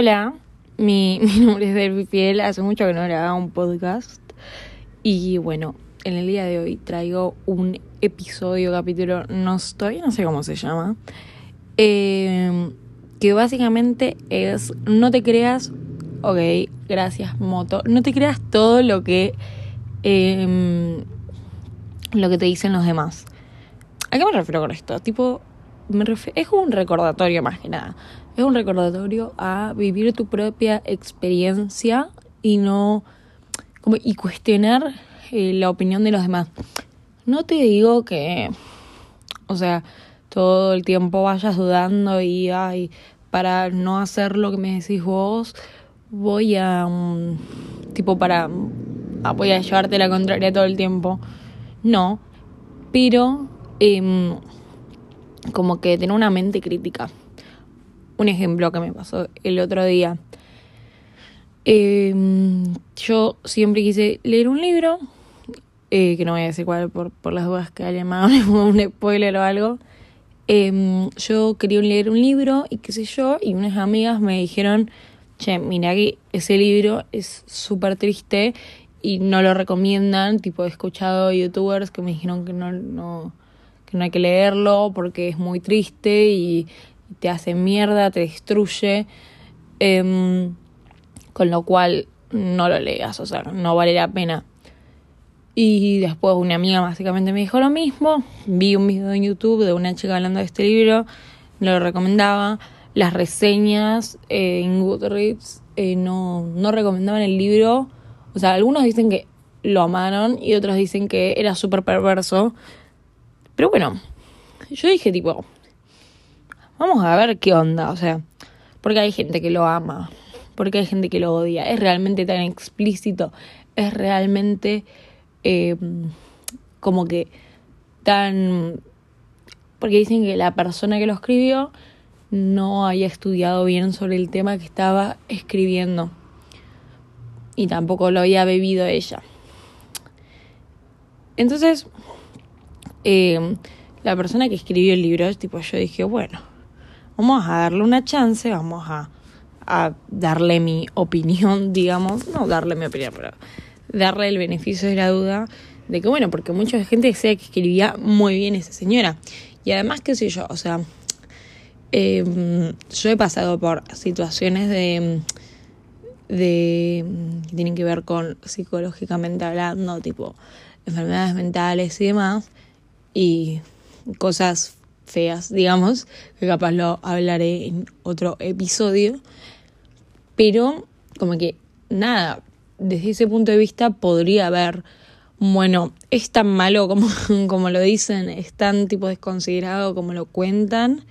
Hola, mi, nombre es Delphi Fiel, hace mucho que no grababa un podcast y bueno, en el día de hoy traigo un episodio, capítulo, no estoy, no sé cómo se llama, eh, que básicamente es, no te creas, ok, gracias Moto, no te creas todo lo que, eh, lo que te dicen los demás. ¿A qué me refiero con esto? Tipo, me es un recordatorio más que nada. Es un recordatorio a vivir tu propia experiencia y no como y cuestionar eh, la opinión de los demás. No te digo que, o sea, todo el tiempo vayas dudando y ay, para no hacer lo que me decís vos, voy a um, tipo para voy a llevarte la contraria todo el tiempo. No, pero eh, como que tener una mente crítica. Un ejemplo que me pasó el otro día. Eh, yo siempre quise leer un libro, eh, que no voy a decir cuál por, por las dudas que alguien me un spoiler o algo. Eh, yo quería leer un libro y qué sé yo, y unas amigas me dijeron, che, mira que ese libro es súper triste y no lo recomiendan, tipo he escuchado youtubers que me dijeron que no, no, que no hay que leerlo porque es muy triste y, te hace mierda, te destruye, em, con lo cual no lo leas, o sea, no vale la pena. Y después una amiga básicamente me dijo lo mismo, vi un video en YouTube de una chica hablando de este libro, lo recomendaba, las reseñas eh, en Goodreads eh, no, no recomendaban el libro, o sea, algunos dicen que lo amaron y otros dicen que era súper perverso. Pero bueno, yo dije tipo, vamos a ver qué onda, o sea, porque hay gente que lo ama, porque hay gente que lo odia, es realmente tan explícito, es realmente eh, como que tan... Porque dicen que la persona que lo escribió no había estudiado bien sobre el tema que estaba escribiendo y tampoco lo había bebido ella. Entonces, eh, la persona que escribió el libro, tipo, yo dije, bueno, vamos a darle una chance, vamos a, a darle mi opinión, digamos, no darle mi opinión, pero darle el beneficio de la duda de que, bueno, porque mucha gente decía que escribía muy bien esa señora. Y además, qué sé yo, o sea, eh, yo he pasado por situaciones de de que tienen que ver con psicológicamente hablando, tipo enfermedades mentales y demás, y cosas feas, digamos, que capaz lo hablaré en otro episodio, pero como que nada, desde ese punto de vista podría haber, bueno, es tan malo como, como lo dicen, es tan tipo desconsiderado como lo cuentan,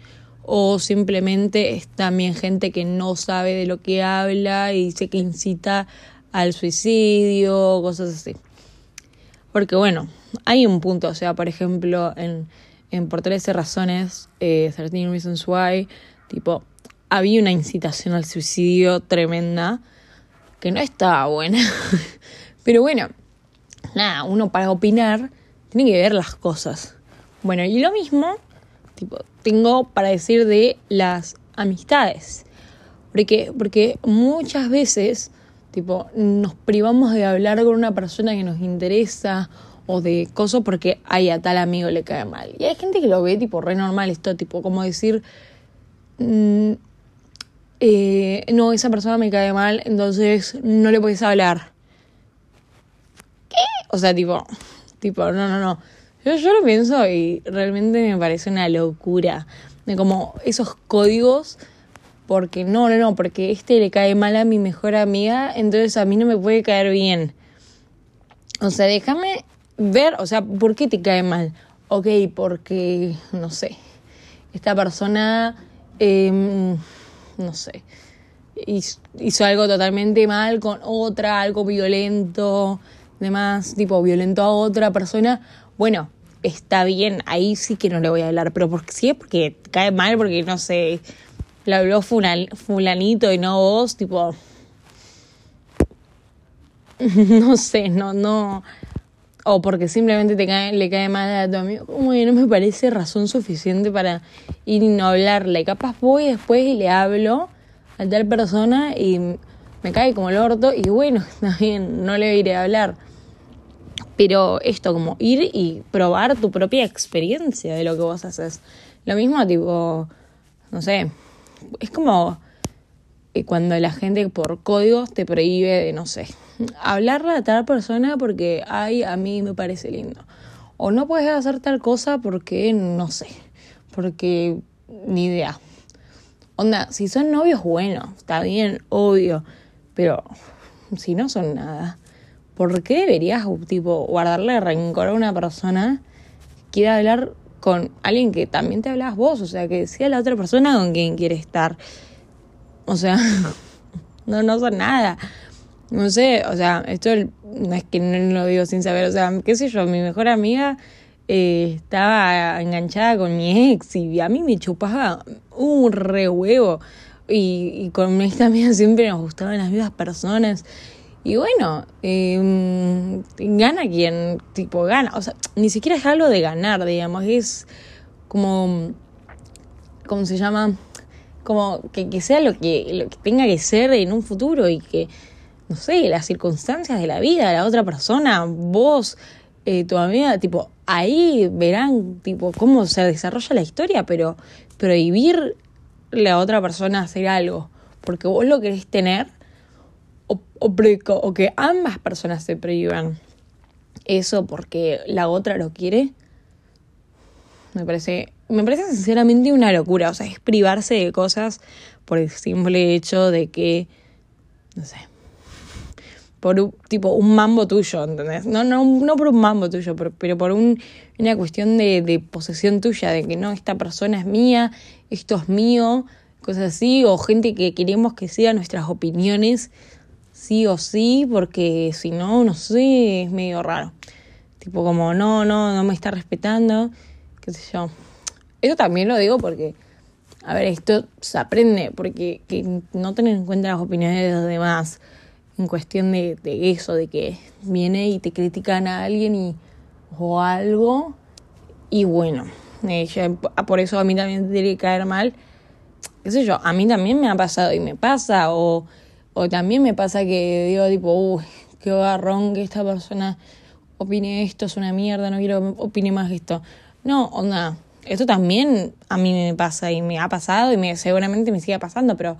o simplemente es también gente que no sabe de lo que habla y dice que incita al suicidio, cosas así. Porque bueno, hay un punto, o sea, por ejemplo, en, en Por 13 Razones, eh, 13 Reasons Why, tipo, había una incitación al suicidio tremenda que no estaba buena. Pero bueno, nada, uno para opinar tiene que ver las cosas. Bueno, y lo mismo, tipo, tengo para decir de las amistades. Porque, porque muchas veces, tipo, nos privamos de hablar con una persona que nos interesa o de cosas porque ay, a tal amigo le cae mal. Y hay gente que lo ve tipo re normal esto, tipo como decir, mm, eh, no, esa persona me cae mal, entonces no le puedes hablar. ¿Qué? O sea, tipo, tipo, no, no, no. Yo, yo lo pienso y realmente me parece una locura. De como esos códigos, porque no, no, no, porque este le cae mal a mi mejor amiga, entonces a mí no me puede caer bien. O sea, déjame ver, o sea, ¿por qué te cae mal? Ok, porque, no sé, esta persona, eh, no sé, hizo, algo totalmente mal con otra, algo violento, demás, tipo, violento a otra persona. Bueno, está bien, ahí sí que no le voy a hablar, pero porque, si es porque cae mal, porque no sé, le habló fulanito y no vos, tipo, no sé, no, no, o porque simplemente te cae, le cae mal a tu amigo, como no me parece razón suficiente para ir y no hablarle. Capaz voy después y le hablo a tal persona y me cae como el orto y bueno, también no le iré a hablar. Pero esto, como ir y probar tu propia experiencia de lo que vos haces. Lo mismo, tipo, no sé, es como cuando la gente por códigos te prohíbe de, no sé, hablarle a tal persona porque, ay, a mí me parece lindo. O no puedes hacer tal cosa porque, no sé, porque ni idea. Onda, si son novios, bueno, está bien, obvio, pero si no son nada, ¿por qué deberías, tipo, guardarle rencor a una persona que quiera hablar con alguien que también te hablas vos? O sea, que sea la otra persona con quien quiere estar. O sea, no, no son nada. No sé, o sea, esto no es que no lo digo sin saber, o sea, qué sé yo, mi mejor amiga eh, estaba enganchada con mi ex y a mí me chupaba un re huevo. Y, y con esta amiga siempre nos gustaban las mismas personas. Y bueno, eh, gana quien, tipo, gana. O sea, ni siquiera es algo de ganar, digamos, es como, ¿cómo se llama? Como que, que sea lo que, lo que tenga que ser en un futuro y que, no sé, las circunstancias de la vida, la otra persona, vos, eh, tu amiga, tipo, ahí verán, tipo, cómo se desarrolla la historia, pero prohibir la otra persona hacer algo, porque vos lo querés tener, o, o, que ambas personas se prohíban eso porque la otra lo quiere, me parece, me parece sinceramente una locura, o sea, es privarse de cosas por el simple hecho de que, no sé, por un, tipo un mambo tuyo, ¿entendés? No, no, no por un mambo tuyo, pero, pero por un, una cuestión de, de posesión tuya, de que no, esta persona es mía, esto es mío, cosas así, o gente que queremos que sean nuestras opiniones sí o sí, porque si no, no sé, es medio raro. Tipo como, no, no, no me está respetando, qué sé yo. Eso también lo digo porque, a ver, esto se aprende, porque que no tener en cuenta las opiniones de los demás en cuestión de, de eso, de que viene y te critican a alguien y, o algo, y bueno, eh, por eso a mí también tiene que caer mal, qué sé yo, a mí también me ha pasado y me pasa, o, o también me pasa que digo tipo, uy, qué garrón que esta persona opine esto, es una mierda, no quiero que opine más esto. No, onda, esto también a mí me pasa y me ha pasado y me, seguramente me sigue pasando, pero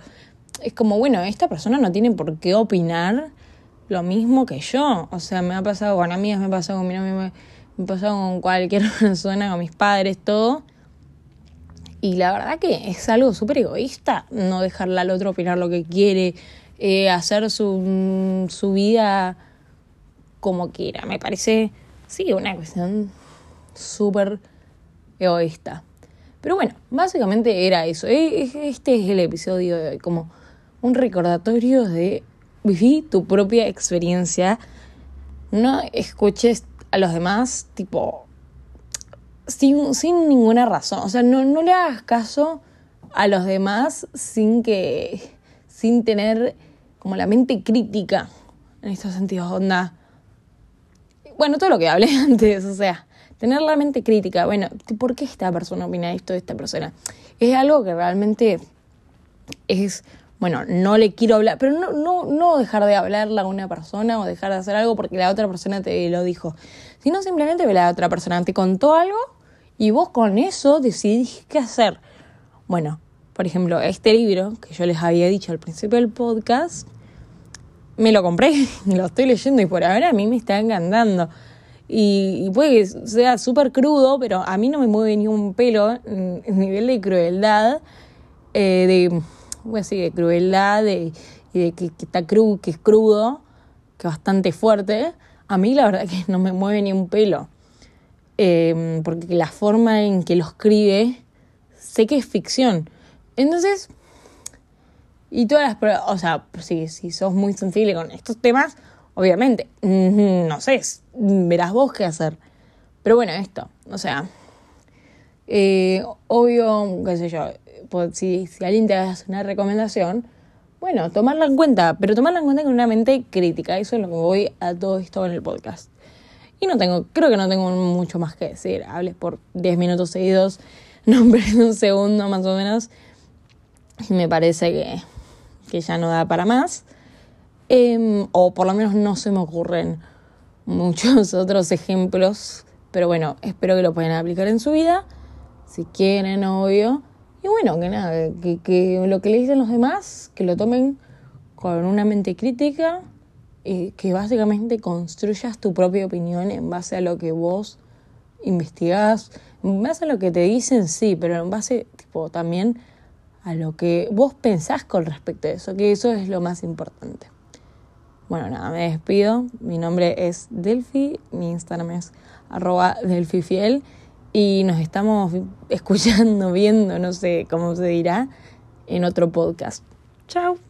es como, bueno, esta persona no tiene por qué opinar lo mismo que yo. O sea, me ha pasado con amigas, me ha pasado con mi novio, me, me ha pasado con cualquier persona, con mis padres, todo. Y la verdad que es algo súper egoísta no dejarle al otro opinar lo que quiere, eh, hacer su, su vida como quiera. Me parece, sí, una cuestión súper egoísta. Pero bueno, básicamente era eso. E, este es el episodio de hoy, como un recordatorio de vivir tu propia experiencia. No escuches a los demás, tipo, sin, sin ninguna razón. O sea, no, no le hagas caso a los demás sin que, sin tener como la mente crítica en estos sentidos, onda. Bueno, todo lo que hablé antes, o sea, tener la mente crítica. Bueno, ¿por qué esta persona opina esto de esta persona? Es algo que realmente es, bueno, no le quiero hablar, pero no, no, no dejar de hablarle a una persona o dejar de hacer algo porque la otra persona te lo dijo, sino simplemente la otra persona te contó algo y vos con eso decidís qué hacer. Bueno, por ejemplo, este libro que yo les había dicho al principio del podcast, me lo compré, lo estoy leyendo y por ahora a mí me está encantando. Y, puede que sea súper crudo, pero a mí no me mueve ni un pelo en nivel de crueldad, eh, de, bueno, sí, de crueldad de, y de que, está cru, que es crudo, que es bastante fuerte. A mí la verdad que no me mueve ni un pelo. Eh, porque la forma en que lo escribe, sé que es ficción. Entonces, y todas las o sea, si, si sos muy sensible con estos temas, obviamente, no sé, verás vos qué hacer. Pero bueno, esto, o sea, eh, obvio, qué sé yo, pues, si, si alguien te hace una recomendación, bueno, tomarla en cuenta, pero tomarla en cuenta con una mente crítica. Eso es lo que voy a todo esto en el podcast. Y no tengo, creo que no tengo mucho más que decir. Hables por 10 minutos seguidos, no perdí un segundo más o menos. Y me parece que que ya no da para más. Em, o por lo menos no se me ocurren muchos otros ejemplos. Pero bueno, espero que lo puedan aplicar en su vida. Si quieren, obvio. Y bueno, que nada, que, que lo que le dicen los demás, que lo tomen con una mente crítica y que básicamente construyas tu propia opinión en base a lo que vos investigás, en base a lo que te dicen, sí, pero en base tipo, también a lo que vos pensás con respecto a eso, que eso es lo más importante. Bueno, nada, me despido. Mi nombre es Delphi, mi Instagram es arroba delfifiel y nos estamos escuchando, viendo, no sé cómo se dirá, en otro podcast. Chao.